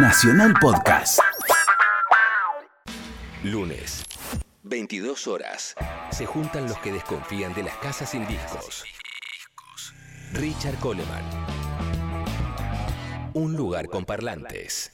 Nacional Podcast. Lunes, 22 horas. Se juntan los que desconfían de las casas sin discos. Richard Coleman. Un lugar con parlantes.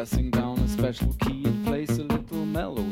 pressing down a special key and place a little melody.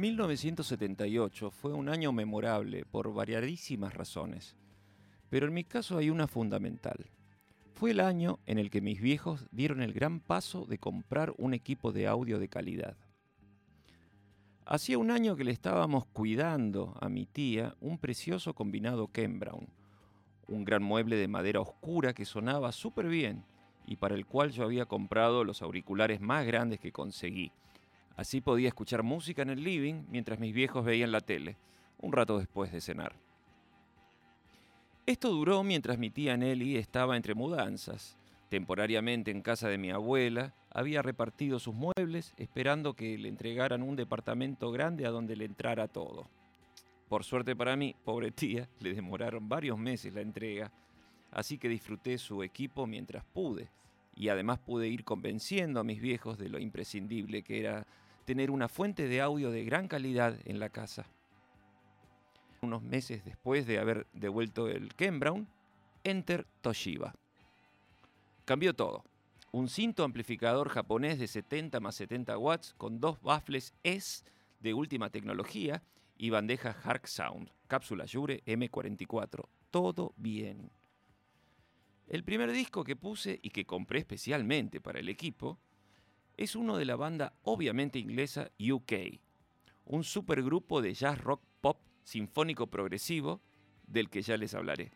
1978 fue un año memorable por variadísimas razones, pero en mi caso hay una fundamental. Fue el año en el que mis viejos dieron el gran paso de comprar un equipo de audio de calidad. Hacía un año que le estábamos cuidando a mi tía un precioso combinado Ken Brown, un gran mueble de madera oscura que sonaba súper bien y para el cual yo había comprado los auriculares más grandes que conseguí. Así podía escuchar música en el living mientras mis viejos veían la tele, un rato después de cenar. Esto duró mientras mi tía Nelly estaba entre mudanzas. Temporariamente en casa de mi abuela, había repartido sus muebles esperando que le entregaran un departamento grande a donde le entrara todo. Por suerte para mí, pobre tía, le demoraron varios meses la entrega, así que disfruté su equipo mientras pude, y además pude ir convenciendo a mis viejos de lo imprescindible que era tener una fuente de audio de gran calidad en la casa. Unos meses después de haber devuelto el Ken Enter Toshiba. Cambió todo. Un cinto amplificador japonés de 70 más 70 watts con dos baffles S de última tecnología y bandeja Hark Sound, cápsula Jure M44. Todo bien. El primer disco que puse y que compré especialmente para el equipo es uno de la banda obviamente inglesa UK, un supergrupo de jazz rock pop sinfónico progresivo del que ya les hablaré.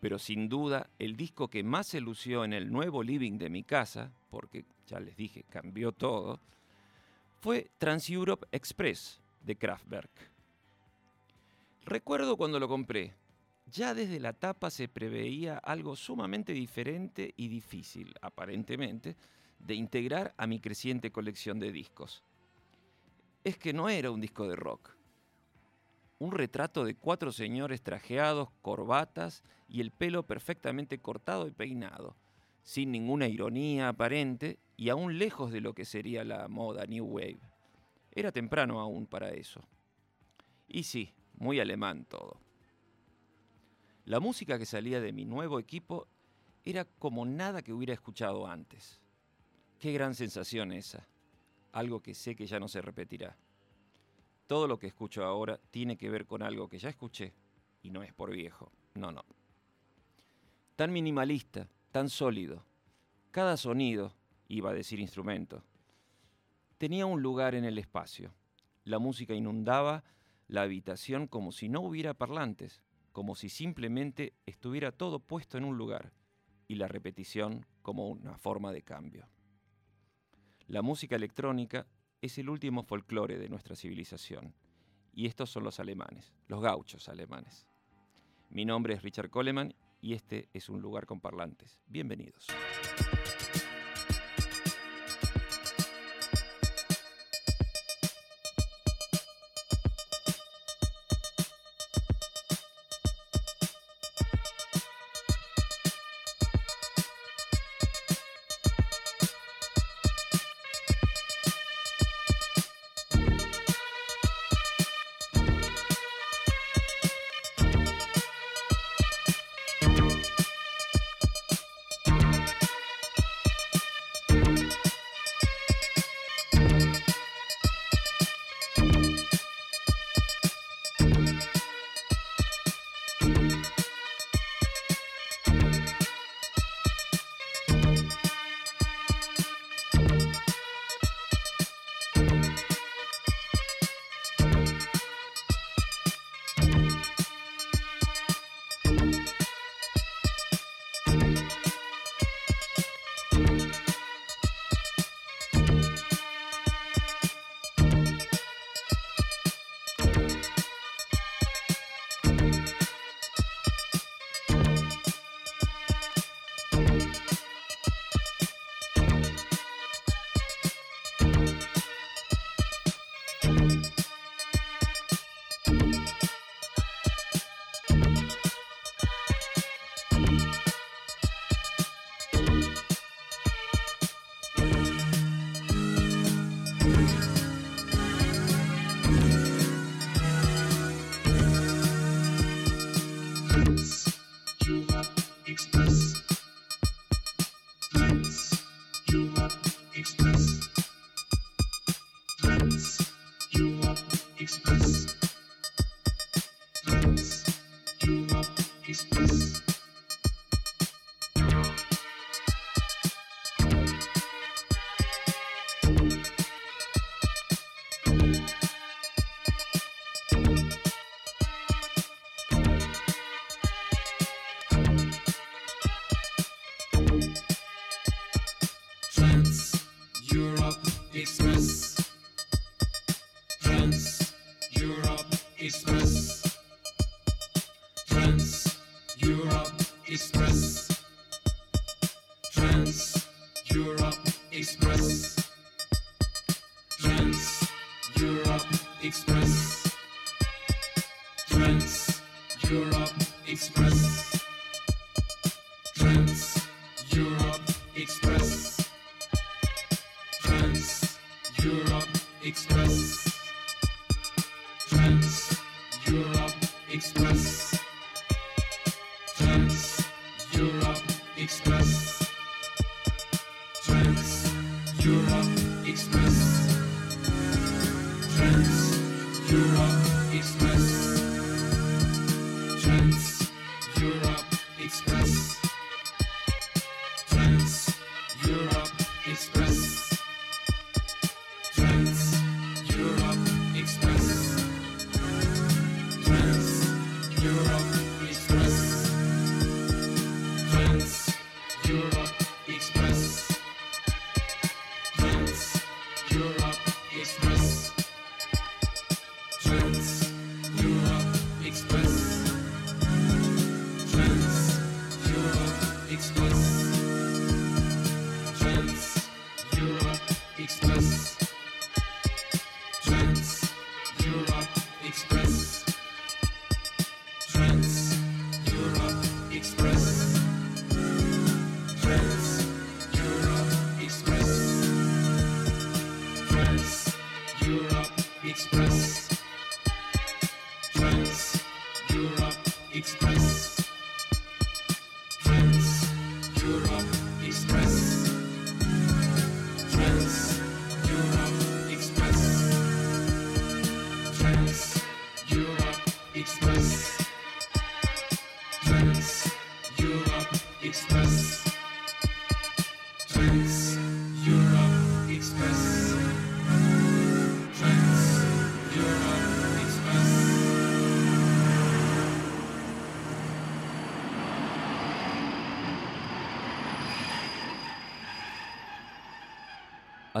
Pero sin duda el disco que más se lució en el nuevo living de mi casa, porque ya les dije, cambió todo, fue Trans Europe Express, de Kraftwerk. Recuerdo cuando lo compré. Ya desde la tapa se preveía algo sumamente diferente y difícil, aparentemente, de integrar a mi creciente colección de discos. Es que no era un disco de rock. Un retrato de cuatro señores trajeados, corbatas y el pelo perfectamente cortado y peinado, sin ninguna ironía aparente y aún lejos de lo que sería la moda New Wave. Era temprano aún para eso. Y sí, muy alemán todo. La música que salía de mi nuevo equipo era como nada que hubiera escuchado antes. Qué gran sensación esa. Algo que sé que ya no se repetirá. Todo lo que escucho ahora tiene que ver con algo que ya escuché y no es por viejo. No, no. Tan minimalista, tan sólido. Cada sonido, iba a decir instrumento, tenía un lugar en el espacio. La música inundaba la habitación como si no hubiera parlantes, como si simplemente estuviera todo puesto en un lugar y la repetición como una forma de cambio. La música electrónica es el último folclore de nuestra civilización y estos son los alemanes, los gauchos alemanes. Mi nombre es Richard Coleman y este es un lugar con parlantes. Bienvenidos.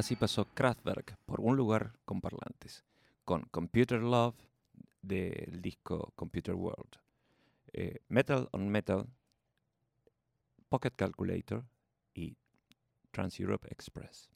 Así pasó Kraftwerk por un lugar con parlantes, con Computer Love del disco Computer World, eh, Metal on Metal, Pocket Calculator y Trans Europe Express.